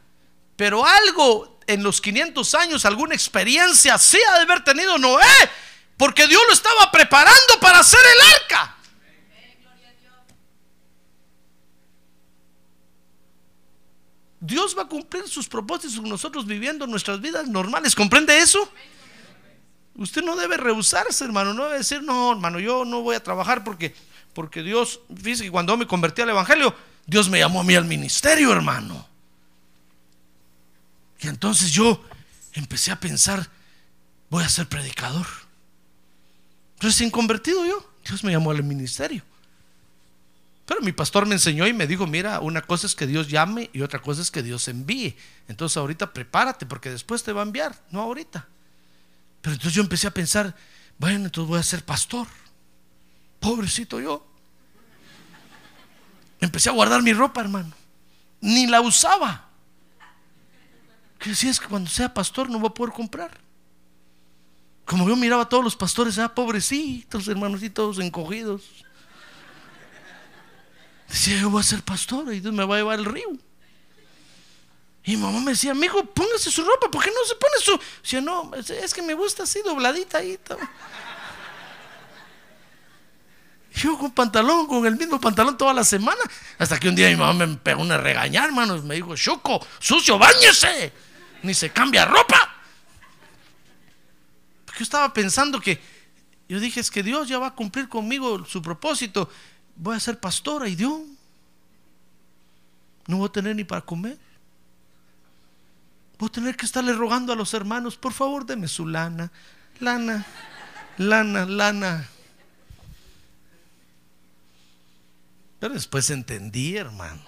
Pero algo en los 500 años, alguna experiencia sí ha de haber tenido Noé, porque Dios lo estaba preparando para hacer el arca. Dios va a cumplir sus propósitos con nosotros viviendo nuestras vidas normales. ¿Comprende eso? Usted no debe rehusarse, hermano. No debe decir, no, hermano, yo no voy a trabajar porque, porque Dios, fíjese que cuando me convertí al Evangelio, Dios me llamó a mí al ministerio, hermano. Y entonces yo empecé a pensar, voy a ser predicador. Recién convertido yo, Dios me llamó al ministerio. Pero mi pastor me enseñó y me dijo, mira, una cosa es que Dios llame y otra cosa es que Dios envíe. Entonces ahorita prepárate porque después te va a enviar, no ahorita. Pero entonces yo empecé a pensar, bueno, entonces voy a ser pastor. Pobrecito yo. Empecé a guardar mi ropa, hermano. Ni la usaba. Que si es que cuando sea pastor no voy a poder comprar. Como yo miraba a todos los pastores, ah, pobrecitos, hermanos, todos encogidos. Decía, yo voy a ser pastor y Dios me va a llevar al río. Y mi mamá me decía, hijo, póngase su ropa, ¿por qué no se pone su? Decía, no, es que me gusta así, dobladita ahí. Yo con pantalón, con el mismo pantalón toda la semana. Hasta que un día mi mamá me pegó una regañar, hermanos. Me dijo, Choco, sucio, bañese. Ni se cambia ropa. Yo estaba pensando que, yo dije, es que Dios ya va a cumplir conmigo su propósito. Voy a ser pastora y Dios. No voy a tener ni para comer. Voy a tener que estarle rogando a los hermanos, por favor, deme su lana. Lana, lana, lana. Pero después entendí, hermano,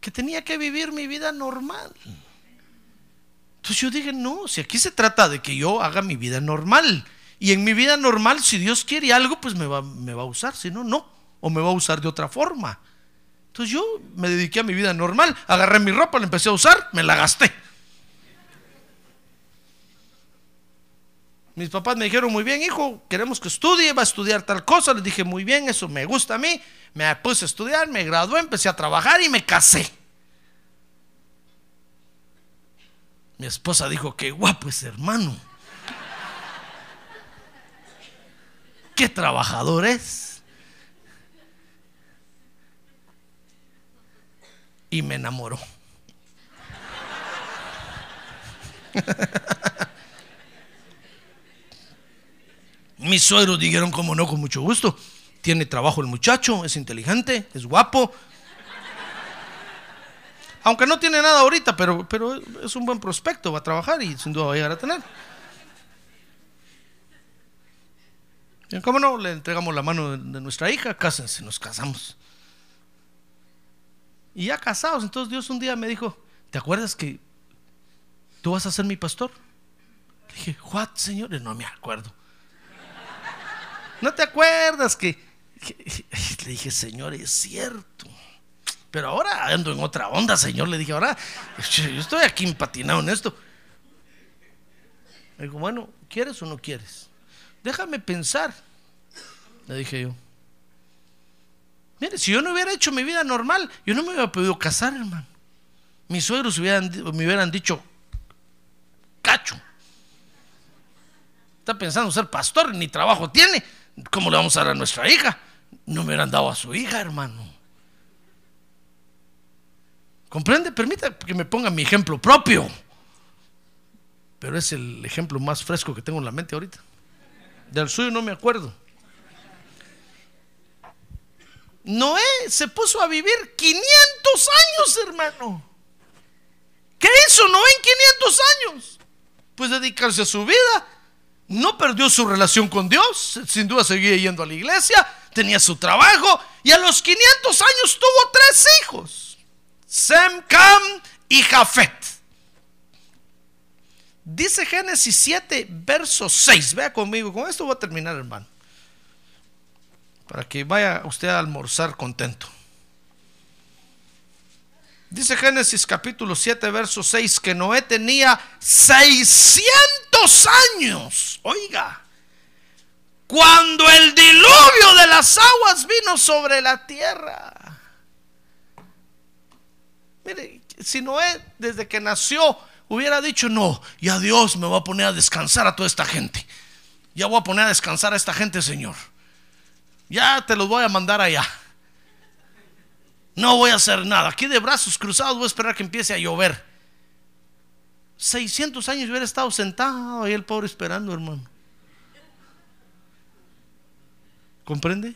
que tenía que vivir mi vida normal. Entonces yo dije, no, si aquí se trata de que yo haga mi vida normal. Y en mi vida normal, si Dios quiere algo, pues me va, me va a usar, si no, no. O me va a usar de otra forma. Entonces yo me dediqué a mi vida normal, agarré mi ropa, la empecé a usar, me la gasté. Mis papás me dijeron, muy bien, hijo, queremos que estudie, va a estudiar tal cosa. Les dije, muy bien, eso me gusta a mí. Me puse a estudiar, me gradué, empecé a trabajar y me casé. Mi esposa dijo, qué guapo ese hermano. Qué trabajador es. Y me enamoró. Mis suegros dijeron, como no, con mucho gusto. Tiene trabajo el muchacho, es inteligente, es guapo. Aunque no tiene nada ahorita, pero, pero es un buen prospecto, va a trabajar y sin duda va a llegar a tener. ¿Cómo no? Le entregamos la mano de, nuestra hija, cásense, nos casamos. Y ya casados, entonces Dios un día me dijo, ¿te acuerdas que tú vas a ser mi pastor? Le dije, ¿what, señor? No me acuerdo. ¿No te acuerdas que- *laughs* Le dije, Señor, es cierto. Pero ahora ando en otra onda, Señor. Le dije, ahora yo estoy aquí empatinado en esto. Me dijo, bueno, ¿quieres o no quieres? Déjame pensar. Le dije yo. Mire, si yo no hubiera hecho mi vida normal, yo no me hubiera podido casar, hermano. Mis suegros me hubieran dicho, cacho. Está pensando ser pastor, ni trabajo tiene. ¿Cómo le vamos a dar a nuestra hija? No me hubieran dado a su hija, hermano. ¿Comprende? Permita que me ponga mi ejemplo propio. Pero es el ejemplo más fresco que tengo en la mente ahorita. Del suyo no me acuerdo. Noé se puso a vivir 500 años, hermano. ¿Qué hizo Noé en 500 años? Pues dedicarse a su vida. No perdió su relación con Dios. Sin duda seguía yendo a la iglesia. Tenía su trabajo. Y a los 500 años tuvo tres hijos. Sem, Cam y Jafet. Dice Génesis 7, verso 6. Vea conmigo. Con esto voy a terminar, hermano. Para que vaya usted a almorzar contento. Dice Génesis capítulo 7, verso 6, que Noé tenía 600 años. Oiga, cuando el diluvio de las aguas vino sobre la tierra. Mire, si Noé desde que nació hubiera dicho, no, ya Dios me va a poner a descansar a toda esta gente. Ya voy a poner a descansar a esta gente, Señor. Ya te los voy a mandar allá. No voy a hacer nada. Aquí de brazos cruzados voy a esperar que empiece a llover. 600 años hubiera estado sentado ahí el pobre esperando, hermano. ¿Comprende?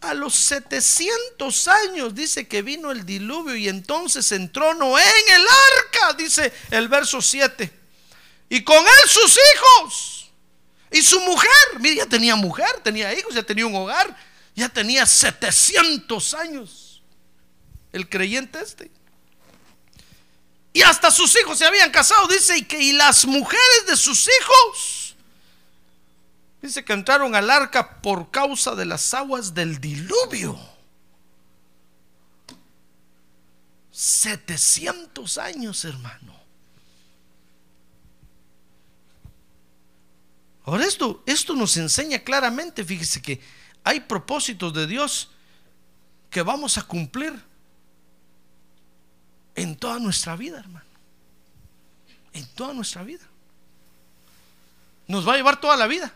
A los 700 años dice que vino el diluvio y entonces entró Noé en el arca, dice el verso 7. Y con él sus hijos. Y su mujer, mire, ya tenía mujer, tenía hijos, ya tenía un hogar, ya tenía 700 años. El creyente este. Y hasta sus hijos se habían casado, dice, y que y las mujeres de sus hijos. Dice que entraron al arca por causa de las aguas del diluvio. 700 años, hermano. Ahora esto, esto nos enseña claramente, fíjese que hay propósitos de Dios que vamos a cumplir en toda nuestra vida, hermano. En toda nuestra vida. Nos va a llevar toda la vida.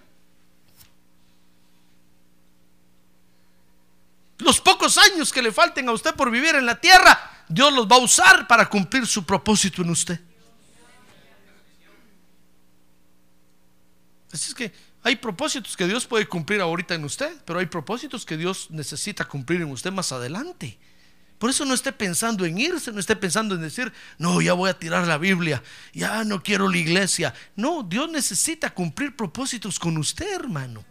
Los pocos años que le falten a usted por vivir en la tierra, Dios los va a usar para cumplir su propósito en usted. Así es que hay propósitos que Dios puede cumplir ahorita en usted, pero hay propósitos que Dios necesita cumplir en usted más adelante. Por eso no esté pensando en irse, no esté pensando en decir, no, ya voy a tirar la Biblia, ya no quiero la iglesia. No, Dios necesita cumplir propósitos con usted, hermano.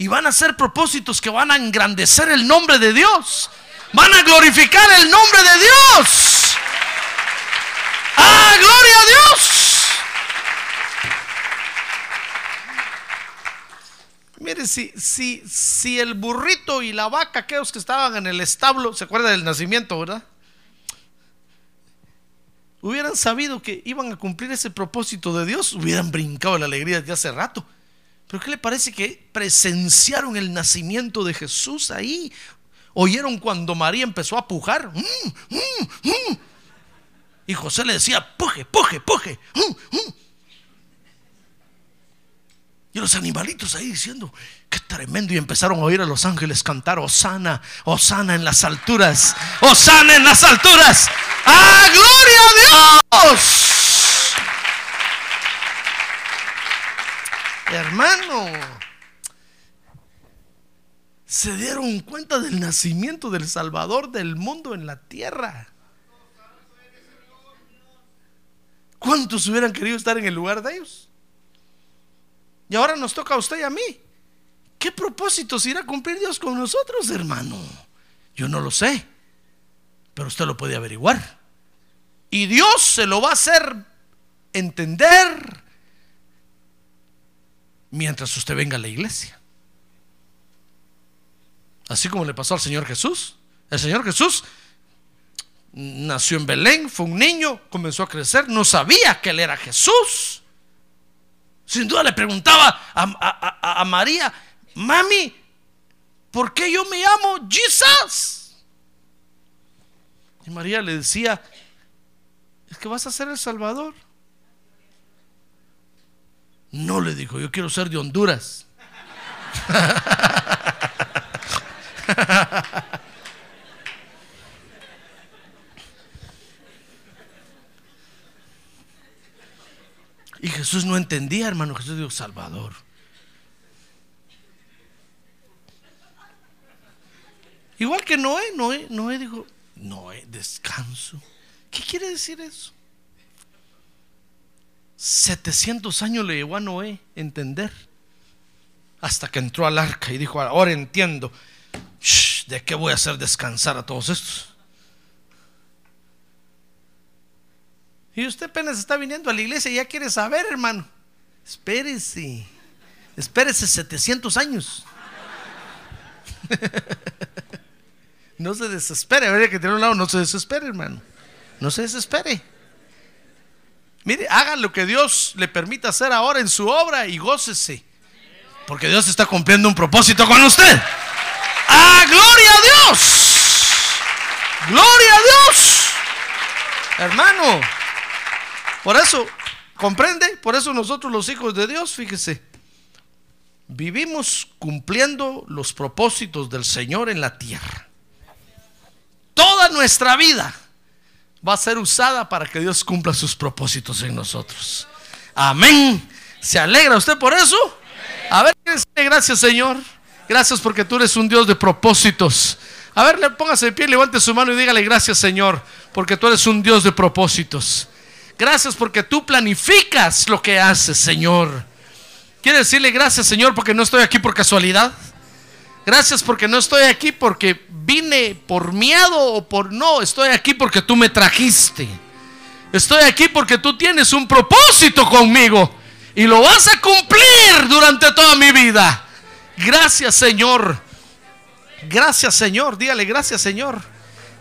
Y van a ser propósitos que van a engrandecer el nombre de Dios. Van a glorificar el nombre de Dios. ¡Ah, gloria a Dios! Mire, si, si, si el burrito y la vaca, aquellos que estaban en el establo, ¿se acuerda del nacimiento, verdad? Hubieran sabido que iban a cumplir ese propósito de Dios, hubieran brincado la alegría de hace rato. Pero ¿qué le parece que presenciaron el nacimiento de Jesús ahí? Oyeron cuando María empezó a pujar. Mm, mm, mm. Y José le decía, puje, puje, puje. Y los animalitos ahí diciendo, qué tremendo. Y empezaron a oír a los ángeles cantar, Osana, Osana en las alturas, Osana en las alturas. ¡Ah, gloria a Dios! Hermano, se dieron cuenta del nacimiento del Salvador del mundo en la tierra. ¿Cuántos hubieran querido estar en el lugar de ellos? Y ahora nos toca a usted y a mí. ¿Qué propósitos irá a cumplir Dios con nosotros, hermano? Yo no lo sé, pero usted lo puede averiguar. Y Dios se lo va a hacer entender mientras usted venga a la iglesia. Así como le pasó al Señor Jesús. El Señor Jesús nació en Belén, fue un niño, comenzó a crecer, no sabía que él era Jesús. Sin duda le preguntaba a, María, mami, ¿por qué yo me llamo Jesus? Y María le decía, es que vas a ser el Salvador. No le dijo, yo quiero ser de Honduras. Y Jesús no entendía, hermano. Jesús dijo, Salvador. Igual que Noé, Noé, Noé dijo, Noé, descanso. ¿Qué quiere decir eso? 700 años le llevó a Noé entender. Hasta que entró al arca y dijo, ahora entiendo. ¿De qué voy a hacer descansar a todos estos? Y usted apenas está viniendo a la iglesia y ya quiere saber, hermano. Espérese. Espérese 700 años. *laughs* no se desespere. Habría que tener un lado, no se desespere, hermano. No se desespere. Mire, haga lo que Dios le permita hacer ahora en su obra y gócese. Porque Dios está cumpliendo un propósito con usted. ¡Ah, gloria a Dios! ¡Gloria a Dios! Hermano, por eso, ¿comprende? Por eso nosotros los hijos de Dios, fíjese, vivimos cumpliendo los propósitos del Señor en la tierra. Toda nuestra vida va a ser usada para que Dios cumpla sus propósitos en nosotros. Amén. ¿Se alegra usted por eso? A ver, gracias Señor. Gracias porque tú eres un Dios de propósitos. A ver, póngase de pie, levante su mano y dígale gracias Señor, porque tú eres un Dios de propósitos. Gracias porque tú planificas lo que haces, Señor. Quiere decirle gracias, Señor, porque no estoy aquí por casualidad. Gracias porque no estoy aquí porque vine por miedo o por no. Estoy aquí porque tú me trajiste. Estoy aquí porque tú tienes un propósito conmigo y lo vas a cumplir durante toda mi vida. Gracias, Señor. Gracias, Señor. Dígale gracias, Señor.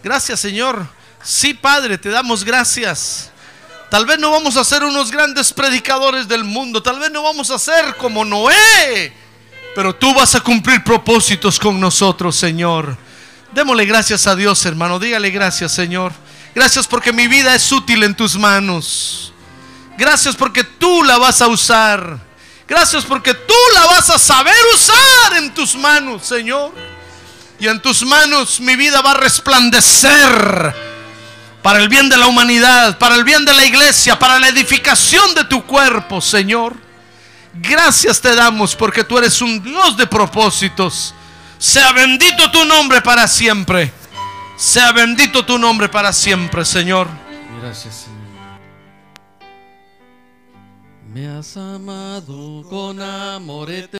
Gracias, Señor. Sí, Padre, te damos gracias. Tal vez no vamos a ser unos grandes predicadores del mundo. Tal vez no vamos a ser como Noé. Pero tú vas a cumplir propósitos con nosotros, Señor. Démosle gracias a Dios, hermano. Dígale gracias, Señor. Gracias porque mi vida es útil en tus manos. Gracias porque tú la vas a usar. Gracias porque tú la vas a saber usar en tus manos, Señor. Y en tus manos mi vida va a resplandecer para el bien de la humanidad, para el bien de la iglesia, para la edificación de tu cuerpo, Señor. Gracias te damos porque tú eres un Dios de propósitos. Sea bendito tu nombre para siempre. Sea bendito tu nombre para siempre, Señor. Gracias, Señor. Me has amado con amor eterno.